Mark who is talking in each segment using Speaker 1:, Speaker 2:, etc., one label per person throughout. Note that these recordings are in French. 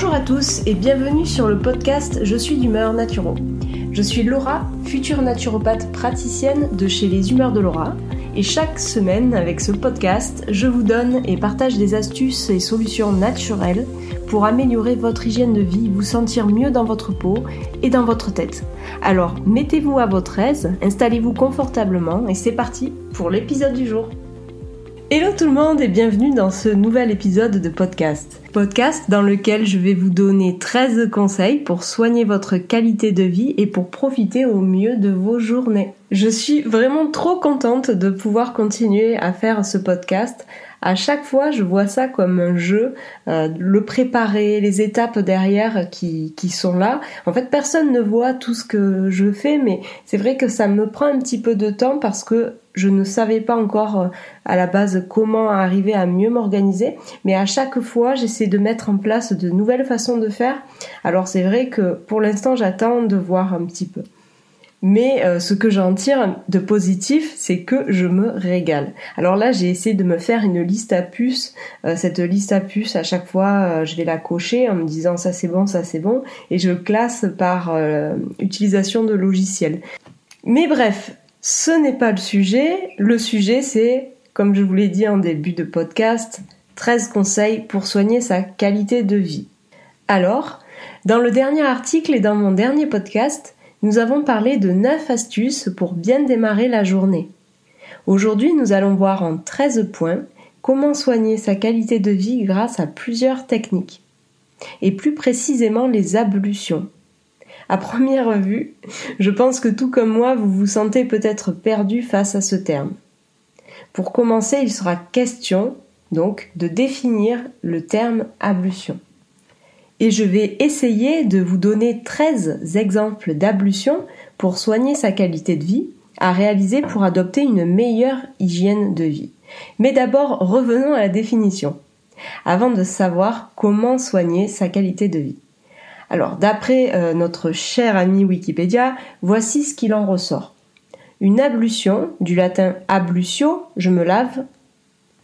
Speaker 1: Bonjour à tous et bienvenue sur le podcast Je suis d'humeur naturo. Je suis Laura, future naturopathe praticienne de chez les Humeurs de Laura. Et chaque semaine, avec ce podcast, je vous donne et partage des astuces et solutions naturelles pour améliorer votre hygiène de vie, vous sentir mieux dans votre peau et dans votre tête. Alors, mettez-vous à votre aise, installez-vous confortablement et c'est parti pour l'épisode du jour. Hello tout le monde et bienvenue dans ce nouvel épisode de podcast. Podcast dans lequel je vais vous donner 13 conseils pour soigner votre qualité de vie et pour profiter au mieux de vos journées. Je suis vraiment trop contente de pouvoir continuer à faire ce podcast à chaque fois, je vois ça comme un jeu, euh, le préparer, les étapes derrière qui, qui sont là. En fait, personne ne voit tout ce que je fais, mais c'est vrai que ça me prend un petit peu de temps parce que je ne savais pas encore euh, à la base comment arriver à mieux m'organiser, mais à chaque fois, j'essaie de mettre en place de nouvelles façons de faire. Alors c'est vrai que pour l'instant, j'attends de voir un petit peu. Mais euh, ce que j'en tire de positif, c'est que je me régale. Alors là, j'ai essayé de me faire une liste à puces. Euh, cette liste à puces, à chaque fois, euh, je vais la cocher en me disant ça c'est bon, ça c'est bon, et je classe par utilisation de logiciels. Mais bref, ce n'est pas le sujet. Le sujet, c'est, comme je vous l'ai dit en début de podcast, 13 conseils pour soigner sa qualité de vie. Alors, dans le dernier article et dans mon dernier podcast, nous avons parlé de 9 astuces pour bien démarrer la journée. Aujourd'hui, nous allons voir en 13 points comment soigner sa qualité de vie grâce à plusieurs techniques, et plus précisément les ablutions. À première vue, je pense que tout comme moi, vous vous sentez peut-être perdu face à ce terme. Pour commencer, il sera question donc de définir le terme ablution et je vais essayer de vous donner 13 exemples d'ablutions pour soigner sa qualité de vie à réaliser pour adopter une meilleure hygiène de vie. Mais d'abord, revenons à la définition, avant de savoir comment soigner sa qualité de vie. Alors, d'après euh, notre cher ami Wikipédia, voici ce qu'il en ressort. Une ablution, du latin ablutio, je me lave,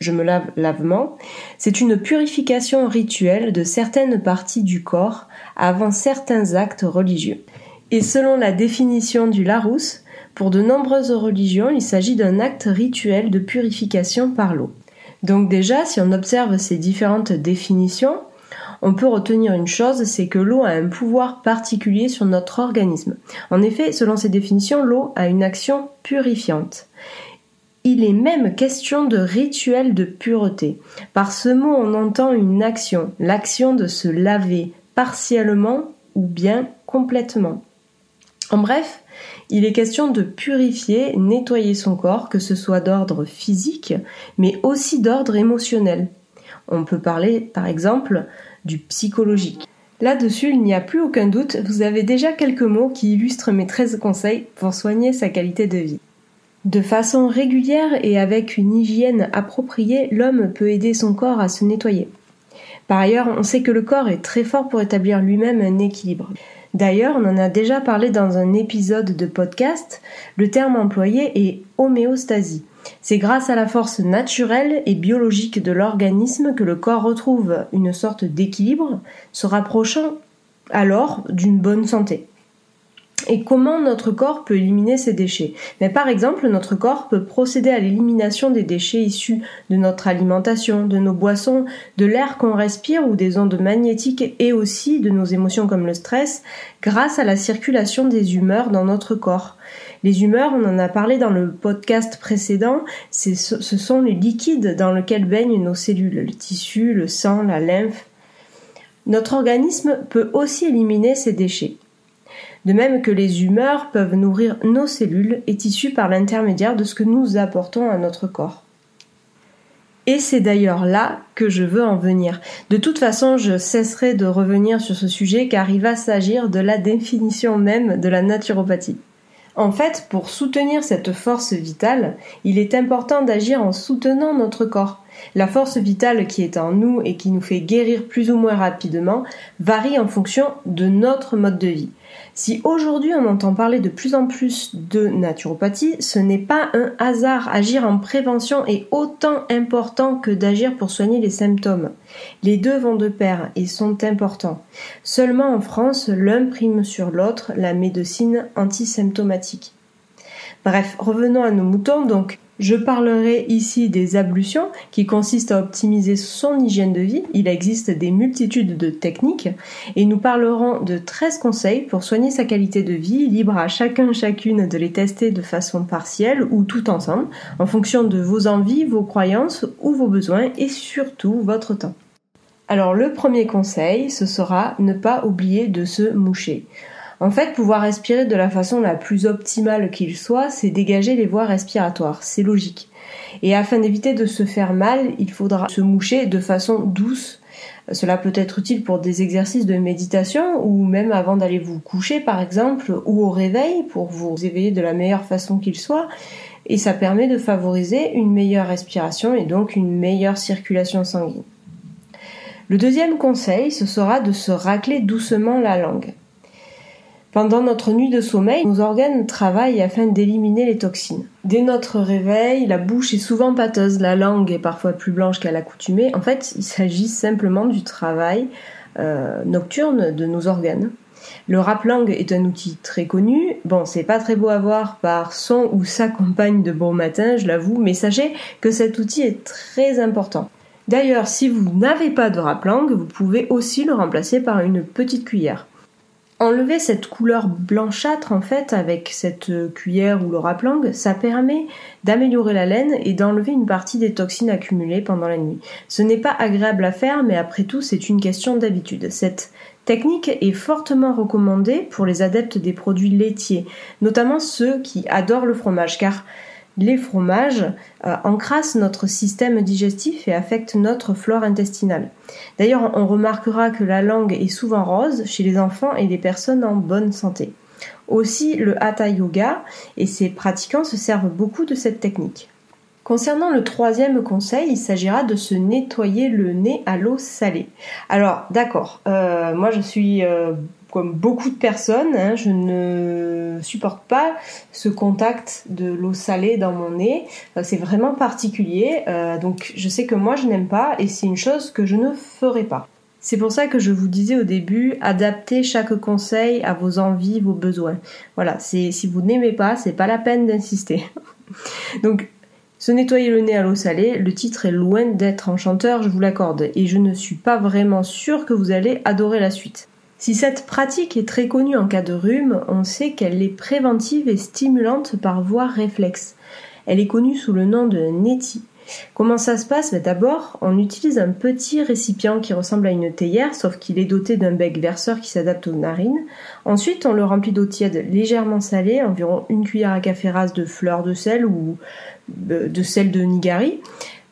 Speaker 1: je me lave lavement, c'est une purification rituelle de certaines parties du corps avant certains actes religieux. Et selon la définition du Larousse, pour de nombreuses religions, il s'agit d'un acte rituel de purification par l'eau. Donc déjà, si on observe ces différentes définitions, on peut retenir une chose, c'est que l'eau a un pouvoir particulier sur notre organisme. En effet, selon ces définitions, l'eau a une action purifiante. Il est même question de rituel de pureté. Par ce mot, on entend une action, l'action de se laver partiellement ou bien complètement. En bref, il est question de purifier, nettoyer son corps, que ce soit d'ordre physique, mais aussi d'ordre émotionnel. On peut parler, par exemple, du psychologique. Là-dessus, il n'y a plus aucun doute, vous avez déjà quelques mots qui illustrent mes 13 conseils pour soigner sa qualité de vie. De façon régulière et avec une hygiène appropriée, l'homme peut aider son corps à se nettoyer. Par ailleurs, on sait que le corps est très fort pour établir lui-même un équilibre. D'ailleurs, on en a déjà parlé dans un épisode de podcast, le terme employé est homéostasie. C'est grâce à la force naturelle et biologique de l'organisme que le corps retrouve une sorte d'équilibre, se rapprochant alors d'une bonne santé. Et comment notre corps peut éliminer ces déchets Mais Par exemple, notre corps peut procéder à l'élimination des déchets issus de notre alimentation, de nos boissons, de l'air qu'on respire ou des ondes magnétiques et aussi de nos émotions comme le stress grâce à la circulation des humeurs dans notre corps. Les humeurs, on en a parlé dans le podcast précédent, ce sont les liquides dans lesquels baignent nos cellules, le tissu, le sang, la lymphe. Notre organisme peut aussi éliminer ces déchets de même que les humeurs peuvent nourrir nos cellules et tissus par l'intermédiaire de ce que nous apportons à notre corps. Et c'est d'ailleurs là que je veux en venir. De toute façon, je cesserai de revenir sur ce sujet car il va s'agir de la définition même de la naturopathie. En fait, pour soutenir cette force vitale, il est important d'agir en soutenant notre corps. La force vitale qui est en nous et qui nous fait guérir plus ou moins rapidement varie en fonction de notre mode de vie. Si aujourd'hui on entend parler de plus en plus de naturopathie, ce n'est pas un hasard. Agir en prévention est autant important que d'agir pour soigner les symptômes. Les deux vont de pair et sont importants. Seulement en France, l'un prime sur l'autre la médecine antisymptomatique. Bref, revenons à nos moutons. Donc, je parlerai ici des ablutions qui consistent à optimiser son hygiène de vie. Il existe des multitudes de techniques et nous parlerons de 13 conseils pour soigner sa qualité de vie, libre à chacun chacune de les tester de façon partielle ou tout ensemble en fonction de vos envies, vos croyances ou vos besoins et surtout votre temps. Alors le premier conseil, ce sera ne pas oublier de se moucher. En fait, pouvoir respirer de la façon la plus optimale qu'il soit, c'est dégager les voies respiratoires. C'est logique. Et afin d'éviter de se faire mal, il faudra se moucher de façon douce. Cela peut être utile pour des exercices de méditation ou même avant d'aller vous coucher par exemple ou au réveil pour vous éveiller de la meilleure façon qu'il soit. Et ça permet de favoriser une meilleure respiration et donc une meilleure circulation sanguine. Le deuxième conseil, ce sera de se racler doucement la langue. Pendant notre nuit de sommeil, nos organes travaillent afin d'éliminer les toxines. Dès notre réveil, la bouche est souvent pâteuse, la langue est parfois plus blanche qu'à l'accoutumée. En fait, il s'agit simplement du travail euh, nocturne de nos organes. Le rap-langue est un outil très connu. Bon, c'est pas très beau à voir par son ou sa compagne de bon matin, je l'avoue, mais sachez que cet outil est très important. D'ailleurs, si vous n'avez pas de rap-langue, vous pouvez aussi le remplacer par une petite cuillère. Enlever cette couleur blanchâtre en fait avec cette cuillère ou le raplangue, ça permet d'améliorer la laine et d'enlever une partie des toxines accumulées pendant la nuit. Ce n'est pas agréable à faire mais après tout c'est une question d'habitude. Cette technique est fortement recommandée pour les adeptes des produits laitiers, notamment ceux qui adorent le fromage car les fromages euh, encrassent notre système digestif et affectent notre flore intestinale. D'ailleurs, on remarquera que la langue est souvent rose chez les enfants et les personnes en bonne santé. Aussi, le hatha yoga et ses pratiquants se servent beaucoup de cette technique. Concernant le troisième conseil, il s'agira de se nettoyer le nez à l'eau salée. Alors, d'accord, euh, moi je suis euh, comme beaucoup de personnes, hein, je ne supporte pas ce contact de l'eau salée dans mon nez. C'est vraiment particulier. Euh, donc je sais que moi je n'aime pas et c'est une chose que je ne ferai pas. C'est pour ça que je vous disais au début, adaptez chaque conseil à vos envies, vos besoins. Voilà, si vous n'aimez pas, c'est pas la peine d'insister. Donc se nettoyer le nez à l'eau salée, le titre est loin d'être enchanteur, je vous l'accorde, et je ne suis pas vraiment sûre que vous allez adorer la suite. Si cette pratique est très connue en cas de rhume, on sait qu'elle est préventive et stimulante par voie réflexe. Elle est connue sous le nom de NETI. Comment ça se passe? Ben, D'abord, on utilise un petit récipient qui ressemble à une théière, sauf qu'il est doté d'un bec verseur qui s'adapte aux narines. Ensuite, on le remplit d'eau tiède légèrement salée, environ une cuillère à café rase de fleur de sel ou euh, de sel de nigari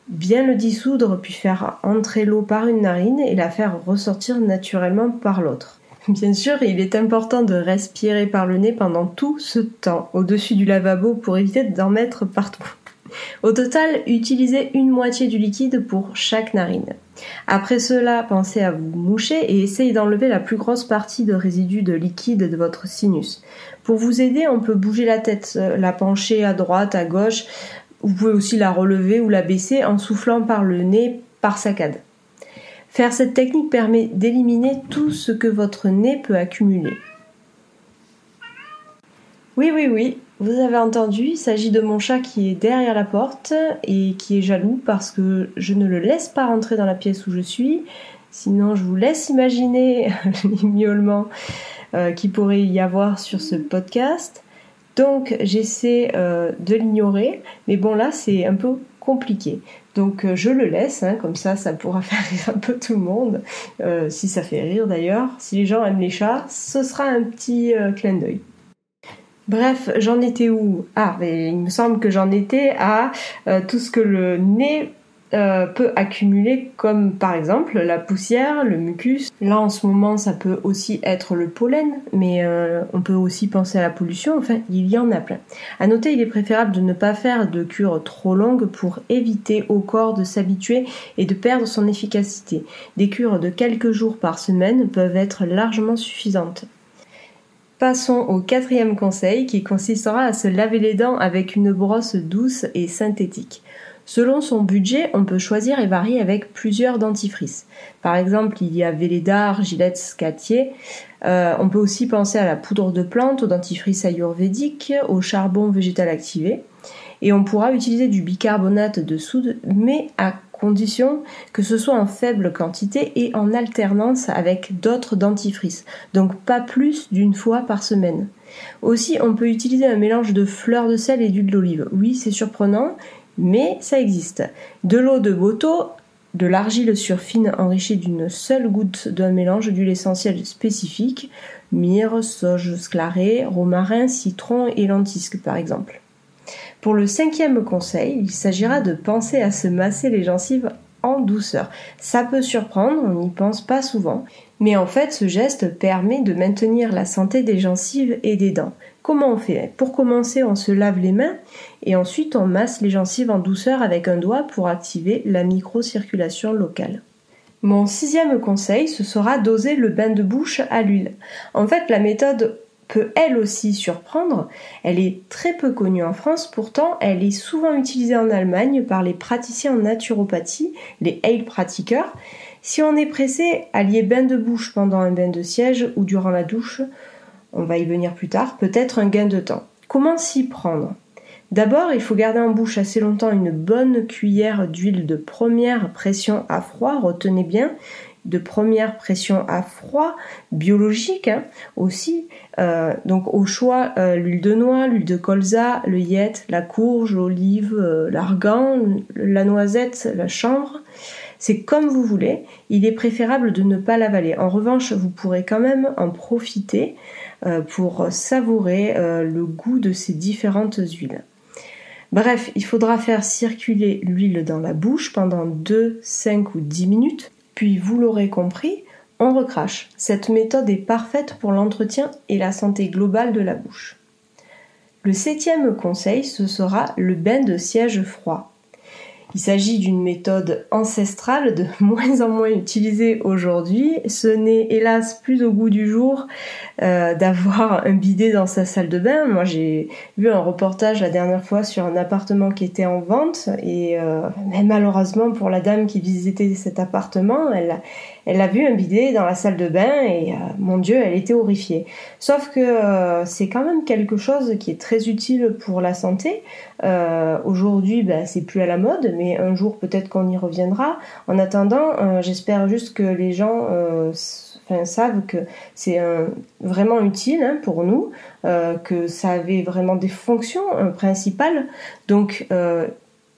Speaker 1: bien le dissoudre puis faire entrer l'eau par une narine et la faire ressortir naturellement par l'autre. Bien sûr, il est important de respirer par le nez pendant tout ce temps, au-dessus du lavabo pour éviter d'en mettre partout. Au total, utilisez une moitié du liquide pour chaque narine. Après cela, pensez à vous moucher et essayez d'enlever la plus grosse partie de résidus de liquide de votre sinus. Pour vous aider, on peut bouger la tête, euh, la pencher à droite, à gauche. Vous pouvez aussi la relever ou la baisser en soufflant par le nez par saccade. Faire cette technique permet d'éliminer tout ce que votre nez peut accumuler. Oui, oui, oui, vous avez entendu, il s'agit de mon chat qui est derrière la porte et qui est jaloux parce que je ne le laisse pas rentrer dans la pièce où je suis. Sinon, je vous laisse imaginer les miaulements euh, qu'il pourrait y avoir sur ce podcast. Donc, j'essaie euh, de l'ignorer, mais bon, là, c'est un peu compliqué. Donc euh, je le laisse, hein, comme ça ça pourra faire rire un peu tout le monde, euh, si ça fait rire d'ailleurs. Si les gens aiment les chats, ce sera un petit euh, clin d'œil. Bref, j'en étais où? Ah, il me semble que j'en étais à tout ce que le nez euh, peut accumuler comme par exemple la poussière, le mucus. Là en ce moment ça peut aussi être le pollen, mais euh, on peut aussi penser à la pollution, enfin il y en a plein. À noter il est préférable de ne pas faire de cure trop longue pour éviter au corps de s'habituer et de perdre son efficacité. Des cures de quelques jours par semaine peuvent être largement suffisantes. Passons au quatrième conseil qui consistera à se laver les dents avec une brosse douce et synthétique. Selon son budget, on peut choisir et varier avec plusieurs dentifrices. Par exemple, il y a Velleda, Gillette, Scatier. Euh, on peut aussi penser à la poudre de plante, au dentifrice ayurvédique, au charbon végétal activé. Et on pourra utiliser du bicarbonate de soude, mais à condition que ce soit en faible quantité et en alternance avec d'autres dentifrices, donc pas plus d'une fois par semaine. Aussi, on peut utiliser un mélange de fleurs de sel et d'huile d'olive. Oui, c'est surprenant, mais ça existe. De l'eau de boto, de l'argile surfine enrichie d'une seule goutte d'un mélange d'huile essentielle spécifique, myrrhe, sauge sclarée, romarin, citron et lentisque par exemple. Pour le cinquième conseil, il s'agira de penser à se masser les gencives en douceur. Ça peut surprendre, on n'y pense pas souvent, mais en fait ce geste permet de maintenir la santé des gencives et des dents. Comment on fait Pour commencer, on se lave les mains et ensuite on masse les gencives en douceur avec un doigt pour activer la microcirculation locale. Mon sixième conseil, ce sera d'oser le bain de bouche à l'huile. En fait, la méthode peut elle aussi surprendre. Elle est très peu connue en France, pourtant elle est souvent utilisée en Allemagne par les praticiens en naturopathie, les Heilpratiker. Si on est pressé, allier bain de bouche pendant un bain de siège ou durant la douche, on va y venir plus tard, peut être un gain de temps. Comment s'y prendre? D'abord, il faut garder en bouche assez longtemps une bonne cuillère d'huile de première pression à froid, retenez bien, de première pression à froid, biologique hein, aussi. Euh, donc au choix, euh, l'huile de noix, l'huile de colza, le yette, la courge, l'olive, euh, l'argan, la noisette, la chanvre. C'est comme vous voulez. Il est préférable de ne pas l'avaler. En revanche, vous pourrez quand même en profiter pour savourer le goût de ces différentes huiles. Bref, il faudra faire circuler l'huile dans la bouche pendant 2, 5 ou 10 minutes puis vous l'aurez compris, on recrache. Cette méthode est parfaite pour l'entretien et la santé globale de la bouche. Le septième conseil, ce sera le bain de siège froid. Il s'agit d'une méthode ancestrale de moins en moins utilisée aujourd'hui. Ce n'est hélas plus au goût du jour euh, d'avoir un bidet dans sa salle de bain. Moi j'ai vu un reportage la dernière fois sur un appartement qui était en vente et euh, malheureusement pour la dame qui visitait cet appartement, elle, elle a vu un bidet dans la salle de bain et euh, mon Dieu, elle était horrifiée. Sauf que euh, c'est quand même quelque chose qui est très utile pour la santé. Euh, aujourd'hui, ben, c'est plus à la mode, mais un jour peut-être qu'on y reviendra. En attendant, j'espère juste que les gens savent que c'est vraiment utile hein, pour nous, que ça avait vraiment des fonctions principales. Donc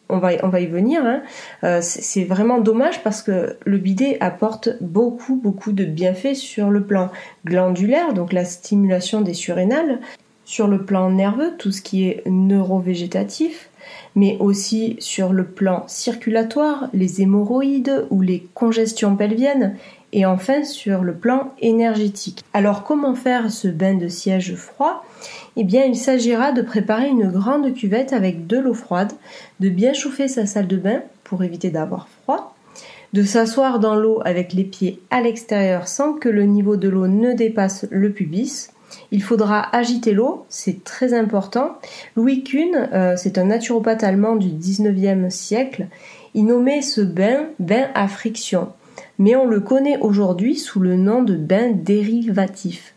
Speaker 1: on va, y venir. Hein. Euh, c'est vraiment dommage parce que le bidet apporte beaucoup, beaucoup de bienfaits sur le plan glandulaire, donc la stimulation des surrénales, sur le plan nerveux, tout ce qui est neurovégétatif, mais aussi sur le plan circulatoire, les hémorroïdes ou les congestions pelviennes, et enfin sur le plan énergétique. Alors comment faire ce bain de siège froid? Eh bien il s'agira de préparer une grande cuvette avec de l'eau froide, de bien chauffer sa salle de bain pour éviter d'avoir froid, de s'asseoir dans l'eau avec les pieds à l'extérieur sans que le niveau de l'eau ne dépasse le pubis. Il faudra agiter l'eau, c'est très important. Louis Kuhn, euh, c'est un naturopathe allemand du 19e siècle, il nommait ce bain bain à friction mais on le connaît aujourd'hui sous le nom de bain dérivatif.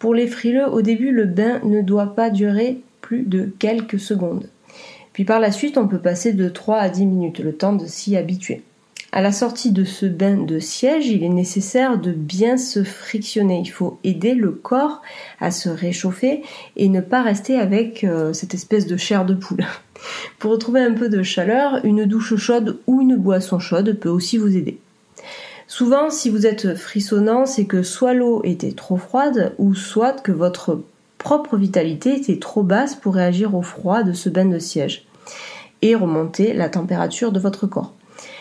Speaker 1: Pour les frileux, au début, le bain ne doit pas durer plus de quelques secondes. Puis par la suite, on peut passer de 3 à 10 minutes, le temps de s'y habituer. À la sortie de ce bain de siège, il est nécessaire de bien se frictionner. Il faut aider le corps à se réchauffer et ne pas rester avec euh, cette espèce de chair de poule. Pour retrouver un peu de chaleur, une douche chaude ou une boisson chaude peut aussi vous aider. Souvent, si vous êtes frissonnant, c'est que soit l'eau était trop froide, ou soit que votre propre vitalité était trop basse pour réagir au froid de ce bain de siège et remonter la température de votre corps.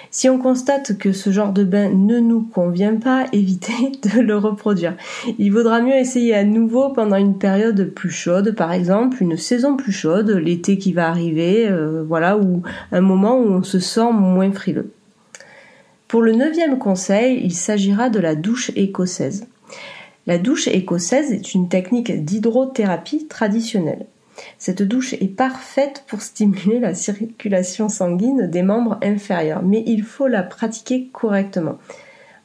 Speaker 1: Si on constate que ce genre de bain ne nous convient pas, évitez de le reproduire. Il vaudra mieux essayer à nouveau pendant une période plus chaude, par exemple une saison plus chaude, l'été qui va arriver, euh, voilà, ou un moment où on se sent moins frileux. Pour le neuvième conseil, il s'agira de la douche écossaise. La douche écossaise est une technique d'hydrothérapie traditionnelle. Cette douche est parfaite pour stimuler la circulation sanguine des membres inférieurs, mais il faut la pratiquer correctement.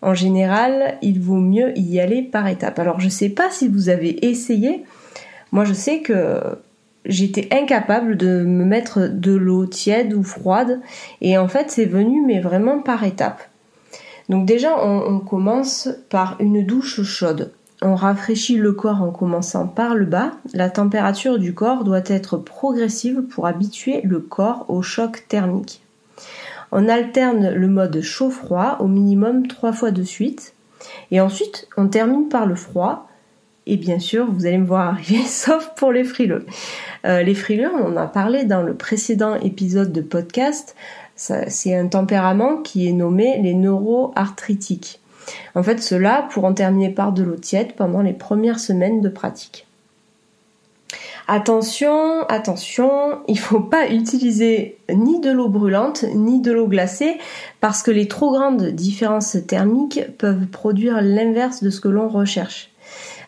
Speaker 1: En général, il vaut mieux y aller par étapes. Alors je ne sais pas si vous avez essayé. Moi je sais que j'étais incapable de me mettre de l'eau tiède ou froide et en fait c'est venu mais vraiment par étapes. Donc déjà on commence par une douche chaude. On rafraîchit le corps en commençant par le bas. La température du corps doit être progressive pour habituer le corps au choc thermique. On alterne le mode chaud-froid au minimum trois fois de suite. Et ensuite, on termine par le froid. Et bien sûr, vous allez me voir arriver, sauf pour les frileux. Euh, les frileux, on en a parlé dans le précédent épisode de podcast. C'est un tempérament qui est nommé les neuroarthritiques. En fait, cela pour en terminer par de l'eau tiède pendant les premières semaines de pratique. Attention, attention, il ne faut pas utiliser ni de l'eau brûlante ni de l'eau glacée parce que les trop grandes différences thermiques peuvent produire l'inverse de ce que l'on recherche.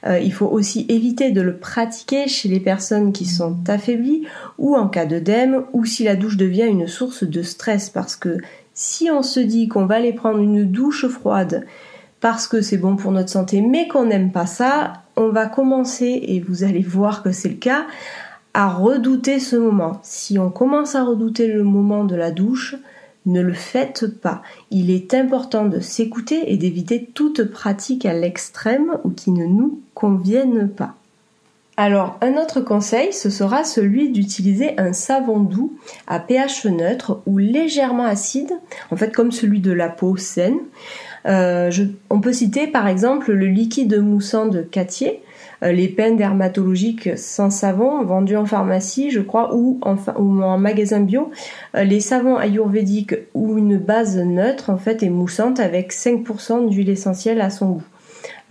Speaker 1: Euh, il faut aussi éviter de le pratiquer chez les personnes qui sont affaiblies ou en cas d'œdème ou si la douche devient une source de stress parce que si on se dit qu'on va aller prendre une douche froide parce que c'est bon pour notre santé, mais qu'on n'aime pas ça, on va commencer, et vous allez voir que c'est le cas, à redouter ce moment. Si on commence à redouter le moment de la douche, ne le faites pas. Il est important de s'écouter et d'éviter toute pratique à l'extrême ou qui ne nous convienne pas. Alors, un autre conseil, ce sera celui d'utiliser un savon doux à pH neutre ou légèrement acide, en fait comme celui de la peau saine. Euh, on peut citer par exemple le liquide moussant de Cattier, euh, les peines dermatologiques sans savon vendus en pharmacie, je crois, ou en, magasin bio, euh, les savons ayurvédiques ou une base neutre en fait est moussante avec 5% d'huile essentielle à son goût.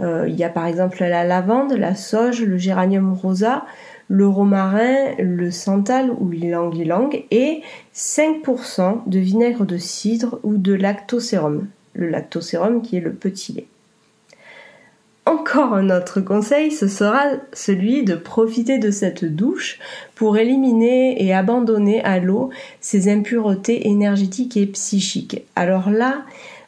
Speaker 1: Il y a par exemple la lavande, la sauge, le géranium rosa, le romarin, le santal ou l'anguilang et 5% de vinaigre de cidre ou de lactosérum. Le lactosérum qui est le petit lait. Encore un autre conseil, ce sera celui de profiter de cette douche pour éliminer et abandonner à l'eau ces impuretés énergétiques et psychiques. Alors là,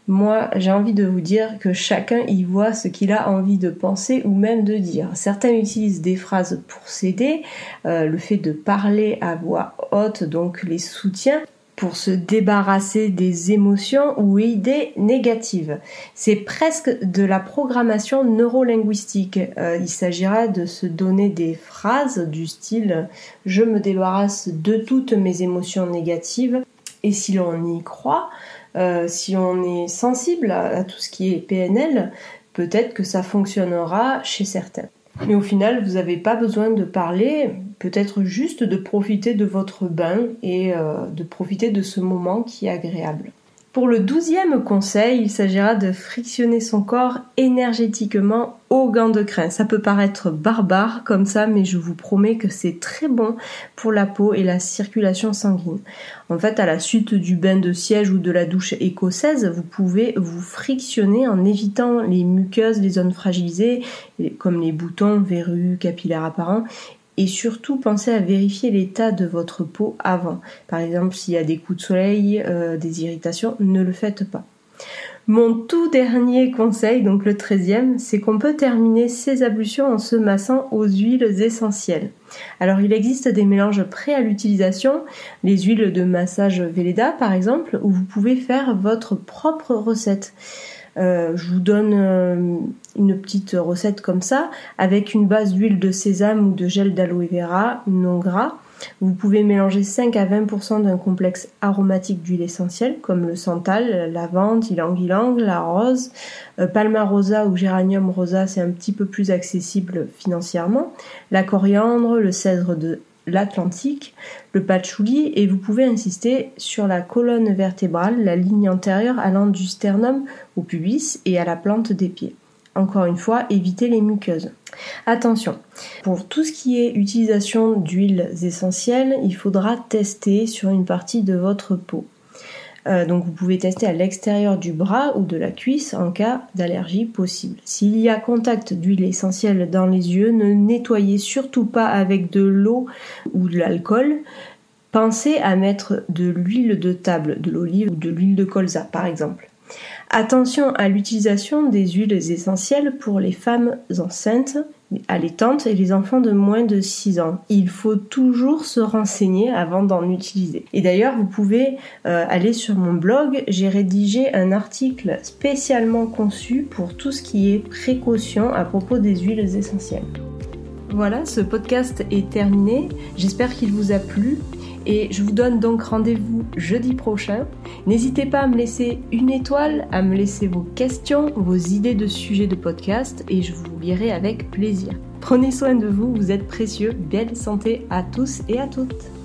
Speaker 1: moi, j'ai envie de vous dire que chacun y voit ce qu'il a envie de penser ou même de dire. Certains utilisent des phrases pour s'aider, euh, le fait de parler à voix haute, donc les soutiens pour se débarrasser des émotions ou idées négatives. C'est presque de la programmation neurolinguistique. Euh, il s'agira de se donner des phrases du style je me débarrasse de toutes mes émotions négatives et si l'on y croit, euh, si on est sensible à, tout ce qui est PNL, peut-être que ça fonctionnera chez certains. Mais au final, vous n'avez pas besoin de parler, peut-être juste de profiter de votre bain et euh, de profiter de ce moment qui est agréable. Pour le douzième conseil, il s'agira de frictionner son corps énergétiquement au gants de crin. Ça peut paraître barbare comme ça, mais je vous promets que c'est très bon pour la peau et la circulation sanguine. En fait, à la suite du bain de siège ou de la douche écossaise, vous pouvez vous frictionner en évitant les muqueuses, les zones fragilisées, comme les boutons, verrues, capillaires apparents, et surtout pensez à vérifier l'état de votre peau avant. Par exemple, s'il y a des coups de soleil, euh, des irritations, ne le faites pas. Mon tout dernier conseil, donc le treizième, c'est qu'on peut terminer ces ablutions en se massant aux huiles essentielles. Alors il existe des mélanges prêts à l'utilisation, les huiles de massage Velleda par exemple, où vous pouvez faire votre propre recette. Euh, je vous donne euh, une petite recette comme ça, avec une base d'huile de sésame ou de gel d'aloe vera non gras. Vous pouvez mélanger 5 à 20% d'un complexe aromatique d'huile essentielle comme le santal, la lavande, ylang-ylang, la rose, euh, palma rosa ou géranium rosa, c'est un petit peu plus accessible financièrement, la coriandre, le cèdre de l'Atlantique, le patchouli et vous pouvez insister sur la colonne vertébrale, la ligne antérieure allant du sternum au pubis et à la plante des pieds. Encore une fois, évitez les muqueuses. Attention, pour tout ce qui est utilisation d'huiles essentielles, il faudra tester sur une partie de votre peau. Euh, donc vous pouvez tester à l'extérieur du bras ou de la cuisse en cas d'allergie possible. S'il y a contact d'huile essentielle dans les yeux, ne nettoyez surtout pas avec de l'eau ou de l'alcool. Pensez à mettre de l'huile de table, de l'olive ou de l'huile de colza par exemple. Attention à l'utilisation des huiles essentielles pour les femmes enceintes, allaitantes et les enfants de moins de 6 ans. Il faut toujours se renseigner avant d'en utiliser. Et d'ailleurs, vous pouvez euh, aller sur mon blog, j'ai rédigé un article spécialement conçu pour tout ce qui est précaution à propos des huiles essentielles. Voilà, ce podcast est terminé. J'espère qu'il vous a plu. Et je vous donne donc rendez-vous jeudi prochain. N'hésitez pas à me laisser une étoile, à me laisser vos questions, vos idées de sujets de podcast et je vous lirai avec plaisir. Prenez soin de vous, vous êtes précieux. Belle santé à tous et à toutes.